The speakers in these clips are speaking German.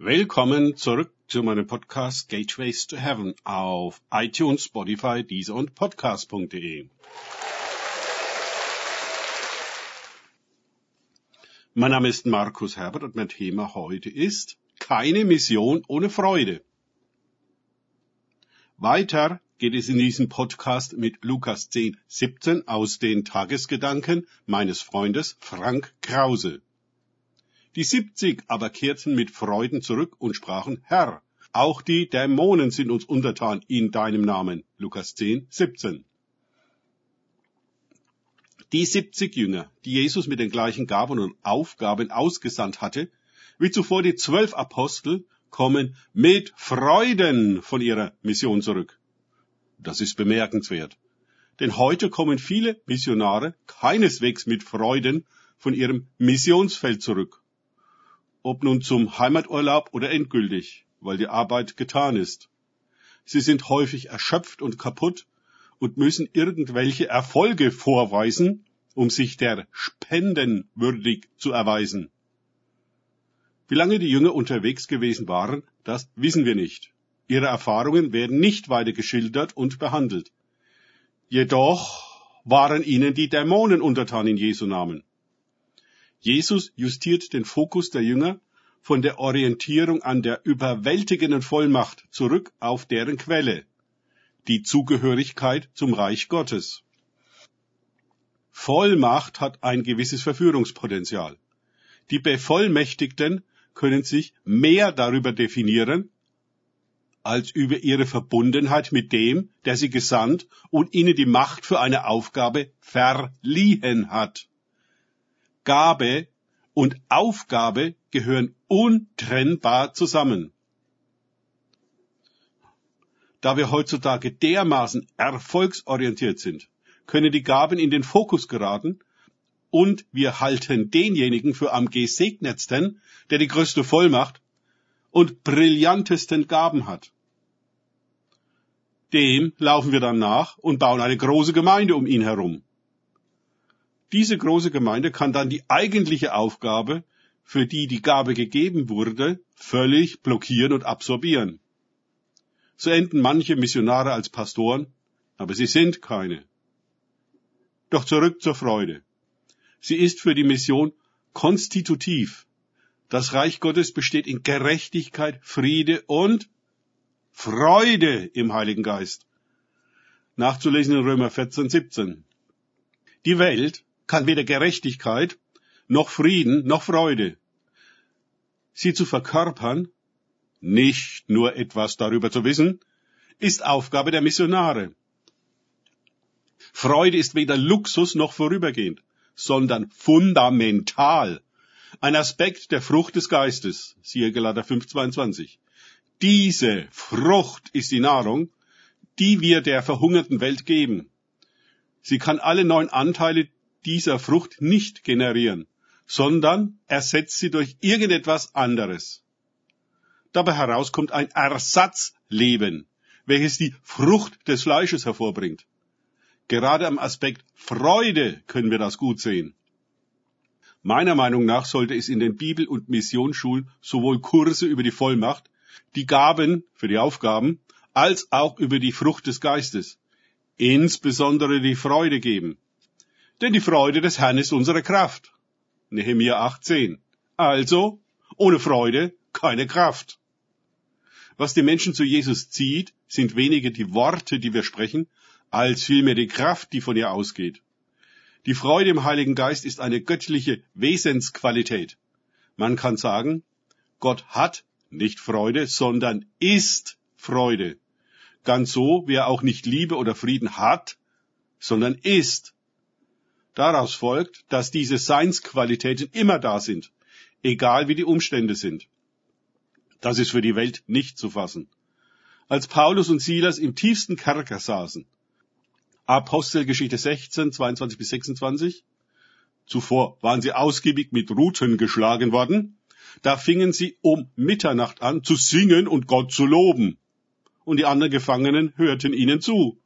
Willkommen zurück zu meinem Podcast Gateways to Heaven auf iTunes, Spotify, Deezer und Podcast.de. Mein Name ist Markus Herbert und mein Thema heute ist keine Mission ohne Freude. Weiter geht es in diesem Podcast mit Lukas 10, 17 aus den Tagesgedanken meines Freundes Frank Krause. Die siebzig aber kehrten mit Freuden zurück und sprachen, Herr, auch die Dämonen sind uns untertan in deinem Namen. Lukas 10, 17. Die siebzig Jünger, die Jesus mit den gleichen Gaben und Aufgaben ausgesandt hatte, wie zuvor die zwölf Apostel, kommen mit Freuden von ihrer Mission zurück. Das ist bemerkenswert. Denn heute kommen viele Missionare keineswegs mit Freuden von ihrem Missionsfeld zurück ob nun zum Heimaturlaub oder endgültig, weil die Arbeit getan ist. Sie sind häufig erschöpft und kaputt und müssen irgendwelche Erfolge vorweisen, um sich der Spenden würdig zu erweisen. Wie lange die Jünger unterwegs gewesen waren, das wissen wir nicht. Ihre Erfahrungen werden nicht weiter geschildert und behandelt. Jedoch waren ihnen die Dämonen untertan in Jesu Namen. Jesus justiert den Fokus der Jünger von der Orientierung an der überwältigenden Vollmacht zurück auf deren Quelle, die Zugehörigkeit zum Reich Gottes. Vollmacht hat ein gewisses Verführungspotenzial. Die Bevollmächtigten können sich mehr darüber definieren, als über ihre Verbundenheit mit dem, der sie gesandt und ihnen die Macht für eine Aufgabe verliehen hat. Gabe und Aufgabe gehören untrennbar zusammen. Da wir heutzutage dermaßen erfolgsorientiert sind, können die Gaben in den Fokus geraten und wir halten denjenigen für am gesegnetsten, der die größte Vollmacht und brillantesten Gaben hat. Dem laufen wir dann nach und bauen eine große Gemeinde um ihn herum. Diese große Gemeinde kann dann die eigentliche Aufgabe, für die die Gabe gegeben wurde, völlig blockieren und absorbieren. So enden manche Missionare als Pastoren, aber sie sind keine. Doch zurück zur Freude. Sie ist für die Mission konstitutiv. Das Reich Gottes besteht in Gerechtigkeit, Friede und Freude im Heiligen Geist. Nachzulesen in Römer 14, 17. Die Welt kann weder Gerechtigkeit, noch Frieden, noch Freude. Sie zu verkörpern, nicht nur etwas darüber zu wissen, ist Aufgabe der Missionare. Freude ist weder Luxus noch vorübergehend, sondern fundamental. Ein Aspekt der Frucht des Geistes, siehe Galater 5,22. Diese Frucht ist die Nahrung, die wir der verhungerten Welt geben. Sie kann alle neun Anteile dieser Frucht nicht generieren, sondern ersetzt sie durch irgendetwas anderes. Dabei herauskommt ein Ersatzleben, welches die Frucht des Fleisches hervorbringt. Gerade am Aspekt Freude können wir das gut sehen. Meiner Meinung nach sollte es in den Bibel- und Missionsschulen sowohl Kurse über die Vollmacht, die Gaben für die Aufgaben, als auch über die Frucht des Geistes, insbesondere die Freude geben. Denn die Freude des Herrn ist unsere Kraft. Nehemiah 18. Also, ohne Freude keine Kraft. Was die Menschen zu Jesus zieht, sind weniger die Worte, die wir sprechen, als vielmehr die Kraft, die von ihr ausgeht. Die Freude im Heiligen Geist ist eine göttliche Wesensqualität. Man kann sagen, Gott hat nicht Freude, sondern ist Freude. Ganz so, wie er auch nicht Liebe oder Frieden hat, sondern ist. Daraus folgt, dass diese Seinsqualitäten immer da sind, egal wie die Umstände sind. Das ist für die Welt nicht zu fassen. Als Paulus und Silas im tiefsten Kerker saßen, Apostelgeschichte 16, 22 bis 26, zuvor waren sie ausgiebig mit Ruten geschlagen worden, da fingen sie um Mitternacht an zu singen und Gott zu loben. Und die anderen Gefangenen hörten ihnen zu.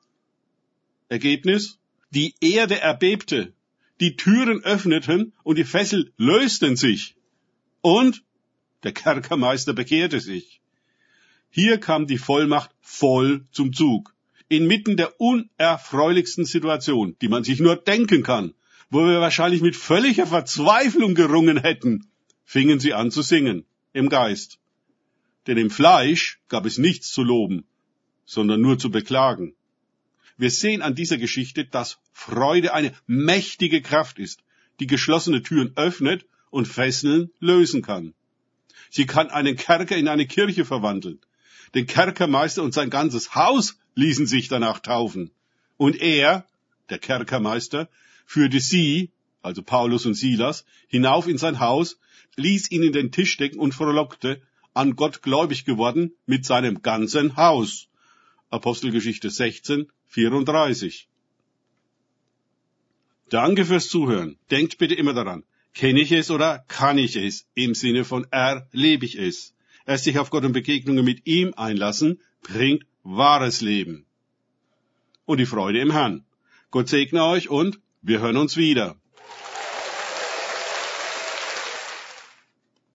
Ergebnis? Die Erde erbebte die Türen öffneten und die Fessel lösten sich. Und Der Kerkermeister bekehrte sich. Hier kam die Vollmacht voll zum Zug. Inmitten der unerfreulichsten Situation, die man sich nur denken kann, wo wir wahrscheinlich mit völliger Verzweiflung gerungen hätten, fingen sie an zu singen, im Geist. Denn im Fleisch gab es nichts zu loben, sondern nur zu beklagen. Wir sehen an dieser Geschichte, dass Freude eine mächtige Kraft ist, die geschlossene Türen öffnet und Fesseln lösen kann. Sie kann einen Kerker in eine Kirche verwandeln. Den Kerkermeister und sein ganzes Haus ließen sich danach taufen. Und er, der Kerkermeister, führte sie, also Paulus und Silas, hinauf in sein Haus, ließ ihn in den Tisch decken und frohlockte, an Gott gläubig geworden mit seinem ganzen Haus. Apostelgeschichte 16, 34. Danke fürs Zuhören. Denkt bitte immer daran. Kenne ich es oder kann ich es? Im Sinne von erlebe ich es. Erst sich auf Gott und Begegnungen mit ihm einlassen, bringt wahres Leben. Und die Freude im Herrn. Gott segne euch und wir hören uns wieder.